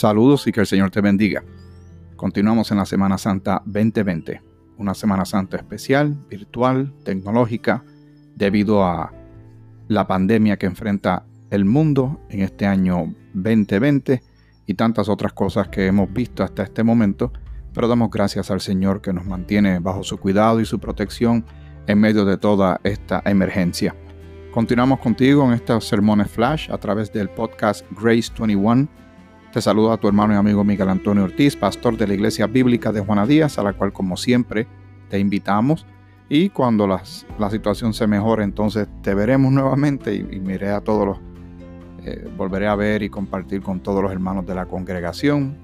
Saludos y que el Señor te bendiga. Continuamos en la Semana Santa 2020, una Semana Santa especial, virtual, tecnológica, debido a la pandemia que enfrenta el mundo en este año 2020 y tantas otras cosas que hemos visto hasta este momento, pero damos gracias al Señor que nos mantiene bajo su cuidado y su protección en medio de toda esta emergencia. Continuamos contigo en estos sermones flash a través del podcast Grace 21 te saluda a tu hermano y amigo Miguel Antonio Ortiz, pastor de la Iglesia Bíblica de Juana Díaz, a la cual como siempre te invitamos. Y cuando la situación se mejore, entonces te veremos nuevamente y, miré a todos los, eh, volveré a ver y compartir con todos los hermanos de la congregación,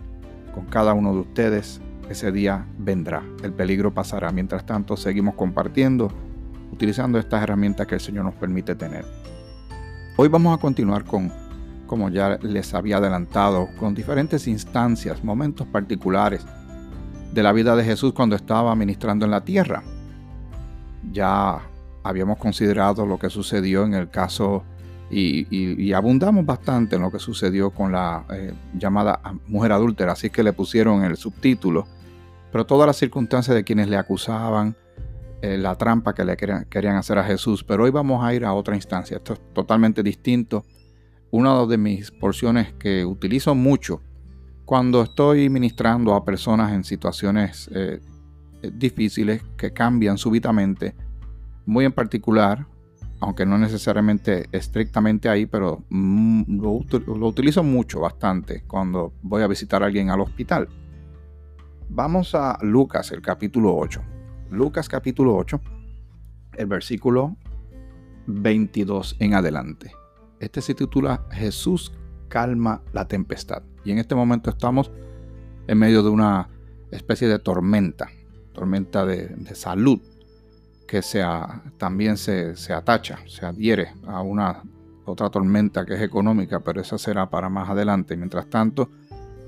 con cada uno de ustedes. Ese día vendrá, el peligro pasará. Mientras tanto, seguimos compartiendo, utilizando estas herramientas que el Señor nos permite tener. Hoy vamos a continuar con como ya les había adelantado, con diferentes instancias, momentos particulares de la vida de Jesús cuando estaba ministrando en la tierra. Ya habíamos considerado lo que sucedió en el caso y, abundamos bastante en lo que sucedió con la eh, llamada mujer adúltera, así que le pusieron el subtítulo, pero todas las circunstancias de quienes le acusaban, eh, la trampa que le querían hacer a Jesús, pero hoy vamos a ir a otra instancia, esto es totalmente distinto una de mis porciones que utilizo mucho cuando estoy ministrando a personas en situaciones eh, difíciles que cambian súbitamente, muy en particular, aunque no necesariamente estrictamente ahí, pero mm, lo, lo, utilizo mucho, bastante, cuando voy a visitar a alguien al hospital. Vamos a Lucas, el capítulo 8. Lucas capítulo 8, el versículo 22 en adelante. Este se titula Jesús calma la tempestad. Y en este momento estamos en medio de una especie de tormenta, tormenta de, salud, que también se, se, atacha, se adhiere a una otra tormenta que es económica, pero esa será para más adelante. Mientras tanto,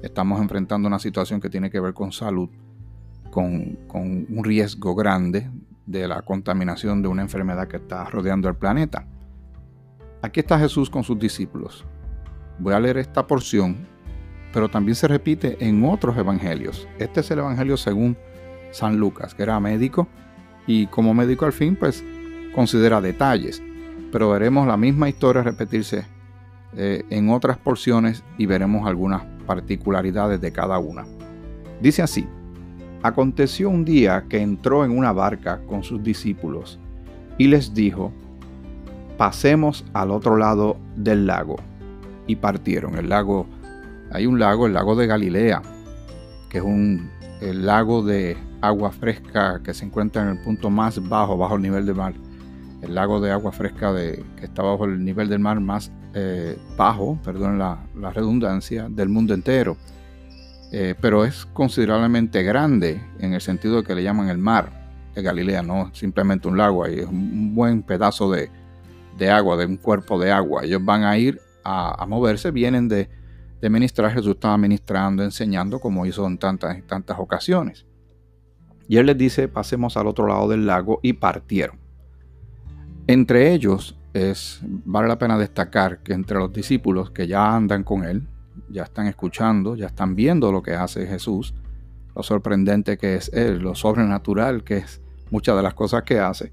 estamos enfrentando una situación que tiene que ver con salud, con un riesgo grande de la contaminación de una enfermedad que está rodeando el planeta. Aquí está Jesús con sus discípulos. Voy a leer esta porción, pero también se repite en otros evangelios. Este es el evangelio según San Lucas, que era médico y como médico al fin pues considera detalles. Pero veremos la misma historia repetirse eh, en otras porciones y veremos algunas particularidades de cada una. Dice así, aconteció un día que entró en una barca con sus discípulos y les dijo, pasemos al otro lado del lago. Y partieron. El lago, hay un lago, el lago de Galilea, que es un el lago de agua fresca que se encuentra en el punto más bajo, bajo el nivel del mar. El lago de agua fresca de, que está bajo el nivel del mar más eh, bajo, perdón la, redundancia, del mundo entero. Eh, pero es considerablemente grande en el sentido de que le llaman el mar de Galilea, no simplemente un lago, ahí es un buen pedazo de, de agua, de un cuerpo de agua. Ellos van a ir a, moverse, vienen de, de, ministrar. Jesús estaba ministrando, enseñando, como hizo en tantas, tantas ocasiones. Y él les dice, pasemos al otro lado del lago y partieron. Entre ellos es, vale la pena destacar que entre los discípulos que ya andan con él, ya están escuchando, ya están viendo lo que hace Jesús, lo sorprendente que es él, lo sobrenatural que es muchas de las cosas que hace,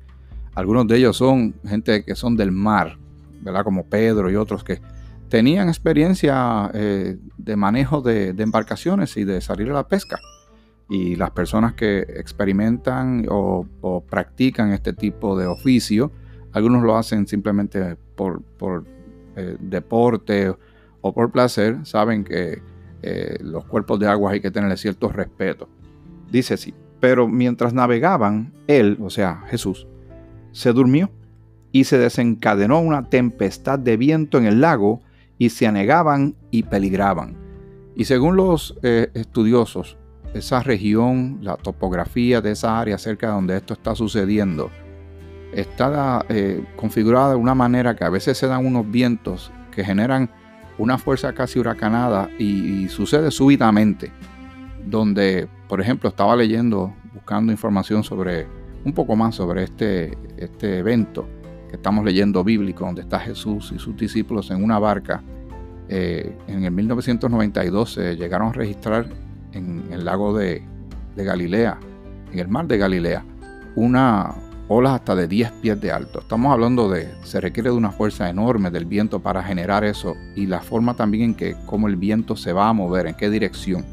algunos de ellos son gente que son del mar, ¿verdad? Como Pedro y otros que tenían experiencia eh, de manejo de, embarcaciones y de salir a la pesca. Y las personas que experimentan o, practican este tipo de oficio, algunos lo hacen simplemente por, eh, deporte o por placer, saben que eh, los cuerpos de agua hay que tenerle cierto respeto. Dice así, pero mientras navegaban, él, o sea, Jesús, se durmió y se desencadenó una tempestad de viento en el lago y se anegaban y peligraban. Y según los eh, estudiosos, esa región, la topografía de esa área cerca de donde esto está sucediendo, está eh, configurada de una manera que a veces se dan unos vientos que generan una fuerza casi huracanada y sucede súbitamente. Donde, por ejemplo, estaba leyendo, buscando información sobre un poco más sobre este, este evento que estamos leyendo bíblico, donde está Jesús y sus discípulos en una barca Eh, en el 1992 se llegaron a registrar en el lago de, Galilea, en el mar de Galilea, una ola hasta de 10 pies de alto. Estamos hablando de, se requiere de una fuerza enorme del viento para generar eso y la forma también en que cómo el viento se va a mover, en qué dirección.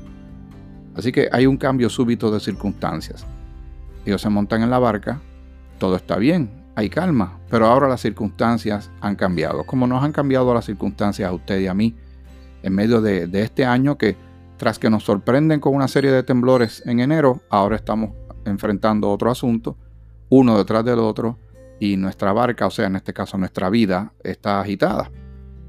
Así que hay un cambio súbito de circunstancias. Ellos se montan en la barca, todo está bien, hay calma, pero ahora las circunstancias han cambiado, como nos han cambiado las circunstancias a usted y a mí en medio de, este año que tras que nos sorprenden con una serie de temblores en enero, ahora estamos enfrentando otro asunto, uno detrás del otro, y nuestra barca, o sea, en este caso nuestra vida, está agitada.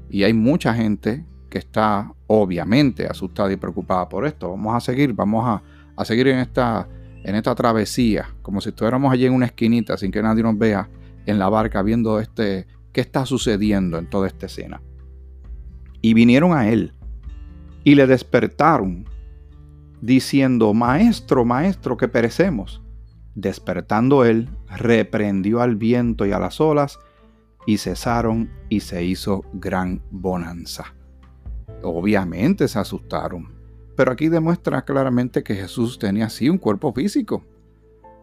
Y hay mucha gente que está obviamente asustada y preocupada por esto. Vamos a seguir, vamos a, a seguir en esta, en esta travesía, como si estuviéramos allí en una esquinita sin que nadie nos vea en la barca viendo este, qué está sucediendo en toda esta escena. Y vinieron a él y le despertaron, diciendo, Maestro, Maestro, que perecemos. Despertando él, reprendió al viento y a las olas, y cesaron y se hizo gran bonanza. Obviamente se asustaron, pero aquí demuestra claramente que Jesús tenía así un cuerpo físico,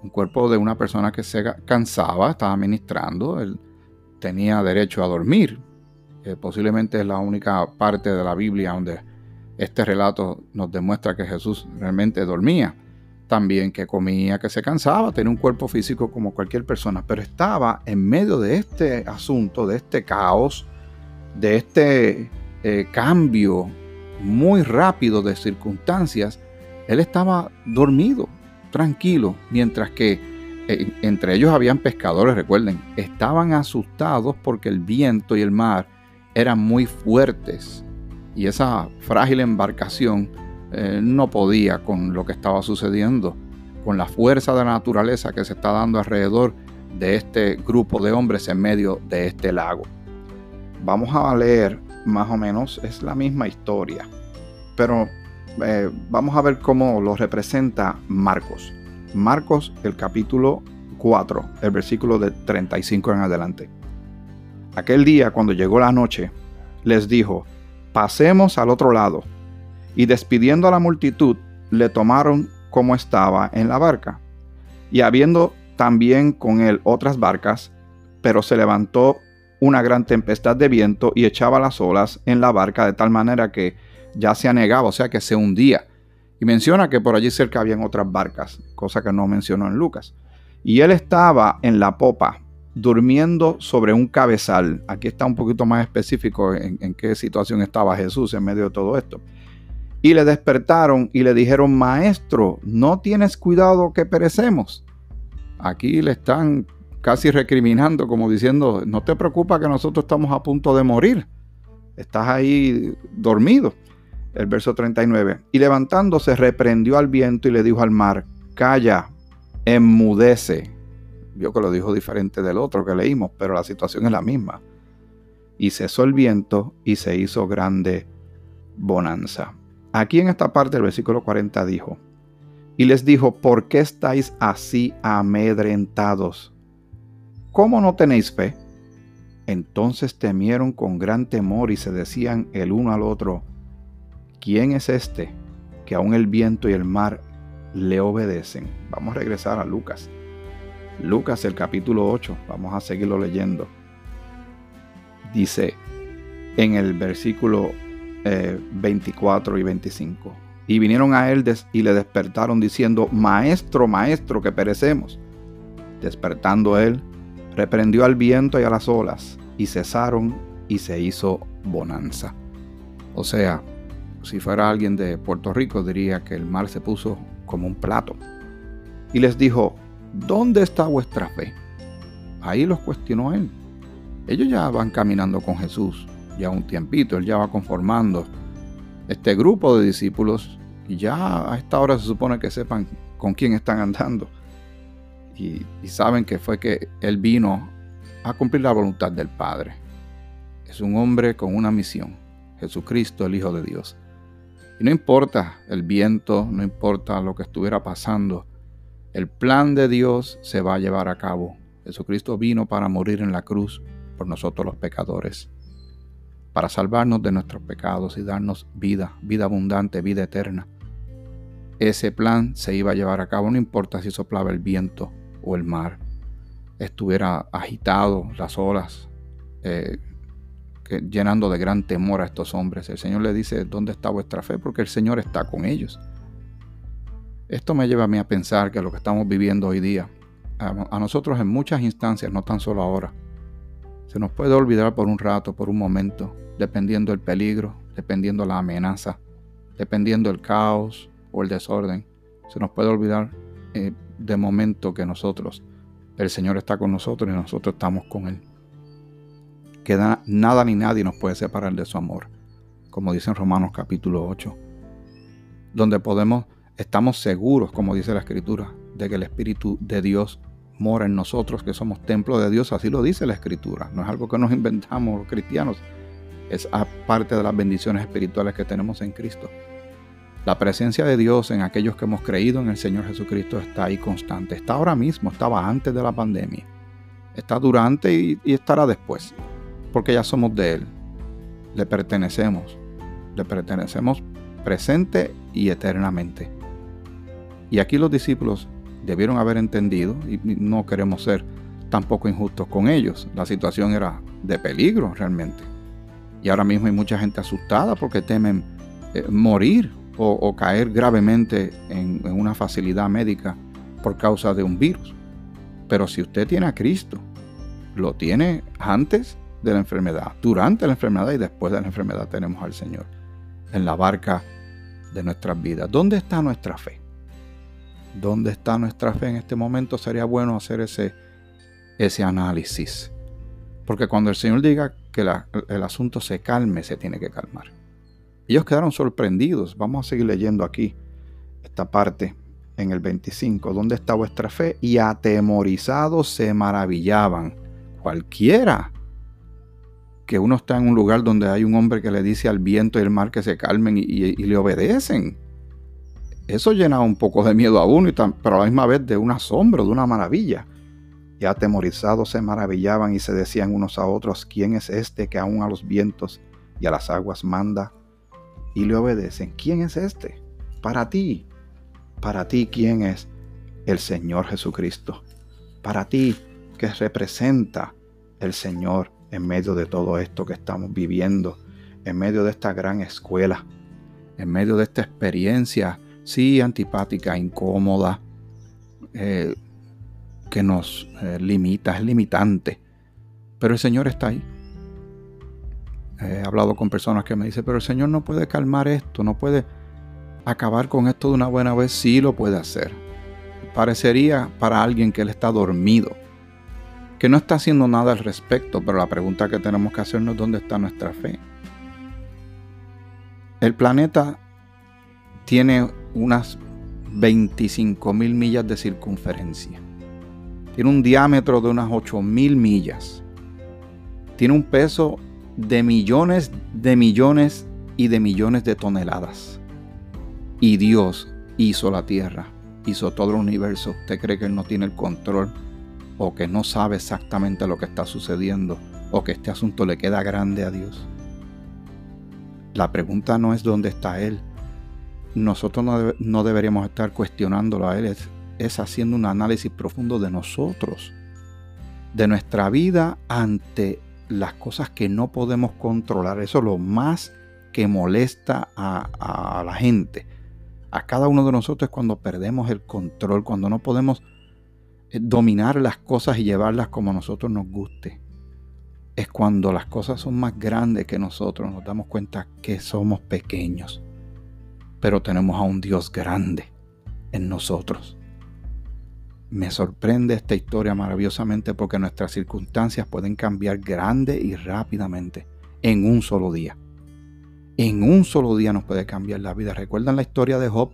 un cuerpo de una persona que se cansaba, estaba ministrando, él tenía derecho a dormir. Eh, posiblemente es la única parte de la Biblia donde este relato nos demuestra que Jesús realmente dormía. También que comía, que se cansaba, tenía un cuerpo físico como cualquier persona, pero estaba en medio de este asunto, de este caos, de este eh, cambio muy rápido de circunstancias, él estaba dormido, tranquilo, mientras que eh, entre ellos habían pescadores, recuerden, estaban asustados porque el viento y el mar eran muy fuertes y esa frágil embarcación eh, no podía con lo que estaba sucediendo, con la fuerza de la naturaleza que se está dando alrededor de este grupo de hombres en medio de este lago. Vamos a leer más o menos es la misma historia. Pero eh, vamos a ver cómo lo representa Marcos. Marcos, el capítulo 4, el versículo de 35 en adelante. Aquel día, cuando llegó la noche, les dijo, pasemos al otro lado. Y despidiendo a la multitud, le tomaron como estaba en la barca. Y habiendo también con él otras barcas, pero se levantó una gran tempestad de viento y echaba las olas en la barca de tal manera que ya se anegaba, o sea que se hundía. Y menciona que por allí cerca habían otras barcas, cosa que no mencionó en Lucas. Y él estaba en la popa, durmiendo sobre un cabezal. Aquí está un poquito más específico en, en qué situación estaba Jesús en medio de todo esto. Y le despertaron y le dijeron, maestro, ¿no tienes cuidado que perecemos? Aquí le están casi recriminando, como diciendo, no te preocupa que nosotros estamos a punto de morir, estás ahí dormido. El verso 39. Y levantándose reprendió al viento y le dijo al mar, calla, enmudece. Vio que lo dijo diferente del otro que leímos, pero la situación es la misma. Y cesó el viento y se hizo grande bonanza. Aquí en esta parte del versículo 40 dijo, y les dijo, ¿por qué estáis así amedrentados? ¿Cómo no tenéis fe? Entonces temieron con gran temor y se decían el uno al otro, ¿quién es este que aun el viento y el mar le obedecen? Vamos a regresar a Lucas. Lucas el capítulo 8, vamos a seguirlo leyendo. Dice en el versículo 24 eh, y 25. Y vinieron a él y le despertaron diciendo, Maestro, maestro, que perecemos. Despertando él, reprendió al viento y a las olas, y cesaron y se hizo bonanza. O sea, si fuera alguien de Puerto Rico diría que el mar se puso como un plato. Y les dijo, ¿dónde está vuestra fe? Ahí los cuestionó él. Ellos ya van caminando con Jesús ya un tiempito, él ya va conformando este grupo de discípulos y ya a esta hora se supone que sepan con quién están andando y, saben que fue que Él vino a cumplir la voluntad del Padre. Es un hombre con una misión, Jesucristo, el Hijo de Dios. Y no importa el viento, no importa lo que estuviera pasando, el plan de Dios se va a llevar a cabo. Jesucristo vino para morir en la cruz por nosotros los pecadores. para salvarnos de nuestros pecados y darnos vida, vida abundante, vida eterna. Ese plan se iba a llevar a cabo, no importa si soplaba el viento o el mar, estuviera agitado, las olas, eh, llenando de gran temor a estos hombres. El Señor le dice, ¿dónde está vuestra fe? Porque el Señor está con ellos. Esto me lleva a mí a pensar que lo que estamos viviendo hoy día, a, nosotros en muchas instancias, no tan solo ahora, se nos puede olvidar por un rato, por un momento, dependiendo del peligro, dependiendo la amenaza, dependiendo el caos o el desorden. Se nos puede olvidar eh, de momento que nosotros, el Señor está con nosotros y nosotros estamos con Él que nada ni nadie nos puede separar de su amor, como dice en Romanos capítulo 8, donde podemos, estamos seguros, como dice la Escritura, de que el Espíritu de Dios mora en nosotros, que somos templo de Dios, así lo dice la Escritura, no es algo que nos inventamos los cristianos, es parte de las bendiciones espirituales que tenemos en Cristo. La presencia de Dios en aquellos que hemos creído en el Señor Jesucristo está ahí constante. Está ahora mismo, estaba antes de la pandemia. Está durante y, estará después porque ya somos de Él. Le pertenecemos. Le pertenecemos presente y eternamente. Y aquí los discípulos debieron haber entendido, y no queremos ser tampoco injustos con ellos. La situación era de peligro realmente. Y ahora mismo hay mucha gente asustada porque temen eh, morir o, caer gravemente en, una facilidad médica por causa de un virus. Pero si usted tiene a Cristo, lo tiene antes de la enfermedad, durante la enfermedad y después de la enfermedad tenemos al Señor en la barca de nuestras vidas. ¿Dónde está nuestra fe? ¿Dónde está nuestra fe en este momento? Sería bueno hacer ese, ese análisis. Porque cuando el Señor diga que el asunto se calme, se tiene que calmar. Ellos quedaron sorprendidos. Vamos a seguir leyendo aquí esta parte en el 25. ¿Dónde está vuestra fe? Y atemorizados se maravillaban. Cualquiera que uno está en un lugar donde hay un hombre que le dice al viento y al mar que se calmen y, le obedecen. Eso llena un poco de miedo a uno, y pero a la misma vez de un asombro, de una maravilla. Y atemorizados se maravillaban y se decían unos a otros, ¿quién es este que aún a los vientos y a las aguas manda y le obedecen? ¿Quién es este? Para ti, para ti, ¿quién es? El Señor Jesucristo. Para ti, que representa el Señor en medio de todo esto que estamos viviendo, en medio de esta gran escuela, en medio de esta experiencia, sí, antipática, incómoda, eh, que nos eh, limita, es limitante, pero el Señor está ahí. He hablado con personas que me dicen, pero el Señor no puede calmar esto, no puede acabar con esto de una buena vez, sí lo puede hacer. Parecería para alguien que Él está dormido, que no está haciendo nada al respecto, pero la pregunta que tenemos que hacernos es dónde está nuestra fe. El planeta tiene unas 25 mil millas de circunferencia. Tiene un diámetro de unas 8 mil millas. Tiene un peso de millones de millones y de millones de toneladas. Y Dios hizo la Tierra, hizo todo el universo. ¿Usted cree que Él no tiene el control o que no sabe exactamente lo que está sucediendo o que este asunto le queda grande a Dios. La pregunta no es dónde está Él. Nosotros no, deberíamos estar cuestionándolo a Él, es, es haciendo un análisis profundo de nosotros, de nuestra vida ante las cosas que no podemos controlar. Eso es lo más que molesta a, la gente. A cada uno de nosotros es cuando perdemos el control, cuando no podemos dominar las cosas y llevarlas como a nosotros nos guste. Es cuando las cosas son más grandes que nosotros, nos damos cuenta que somos pequeños, pero tenemos a un Dios grande en nosotros. Me sorprende esta historia maravillosamente porque nuestras circunstancias pueden cambiar grande y rápidamente en un solo día. En un solo día nos puede cambiar la vida. ¿Recuerdan la historia de Job?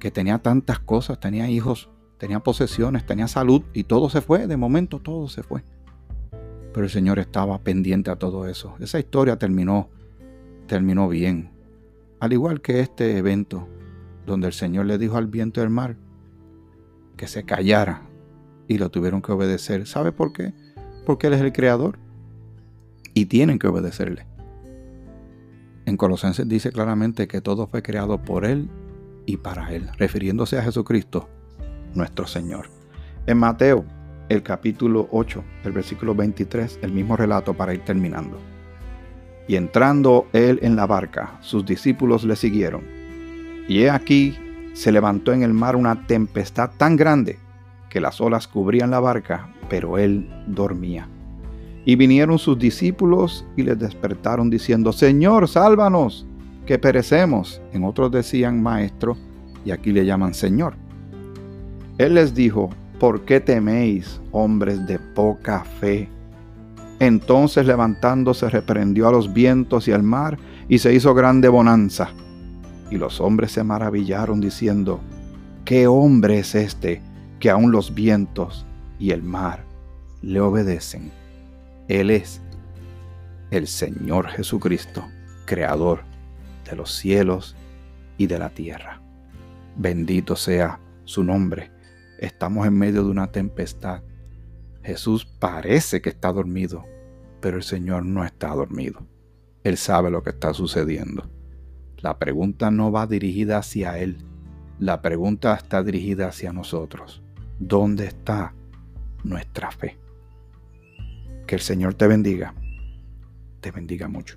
Que tenía tantas cosas, tenía hijos tenía posesiones, tenía salud y todo se fue, de momento todo se fue. Pero el Señor estaba pendiente a todo eso. Esa historia terminó, terminó bien. Al igual que este evento, donde el Señor le dijo al viento del mar que se callara y lo tuvieron que obedecer. ¿Sabe por qué? Porque Él es el creador. y tienen que obedecerle. En Colosenses dice claramente que todo fue creado por Él y para Él, refiriéndose a Jesucristo, nuestro Señor. En Mateo, el capítulo 8, el versículo 23, el mismo relato para ir terminando. Y entrando Él en la barca, sus discípulos le siguieron. Y he aquí, se levantó en el mar una tempestad tan grande que las olas cubrían la barca, pero Él dormía. Y vinieron sus discípulos y les despertaron diciendo, Señor, sálvanos, que perecemos. En otros decían Maestro, y aquí le llaman Señor. Él les dijo, ¿por qué teméis, hombres de poca fe? Entonces levantándose reprendió a los vientos y al mar, y se hizo grande bonanza. Y los hombres se maravillaron diciendo, ¿qué hombre es este que aun los vientos y el mar le obedecen? Él es el Señor Jesucristo, Creador de los cielos y de la tierra. Bendito sea su nombre. Estamos en medio de una tempestad. Jesús parece que está dormido, pero el Señor no está dormido. Él sabe lo que está sucediendo. La pregunta no va dirigida hacia Él. La pregunta está dirigida hacia nosotros. ¿Dónde está nuestra fe? Que el Señor te bendiga. Te bendiga mucho.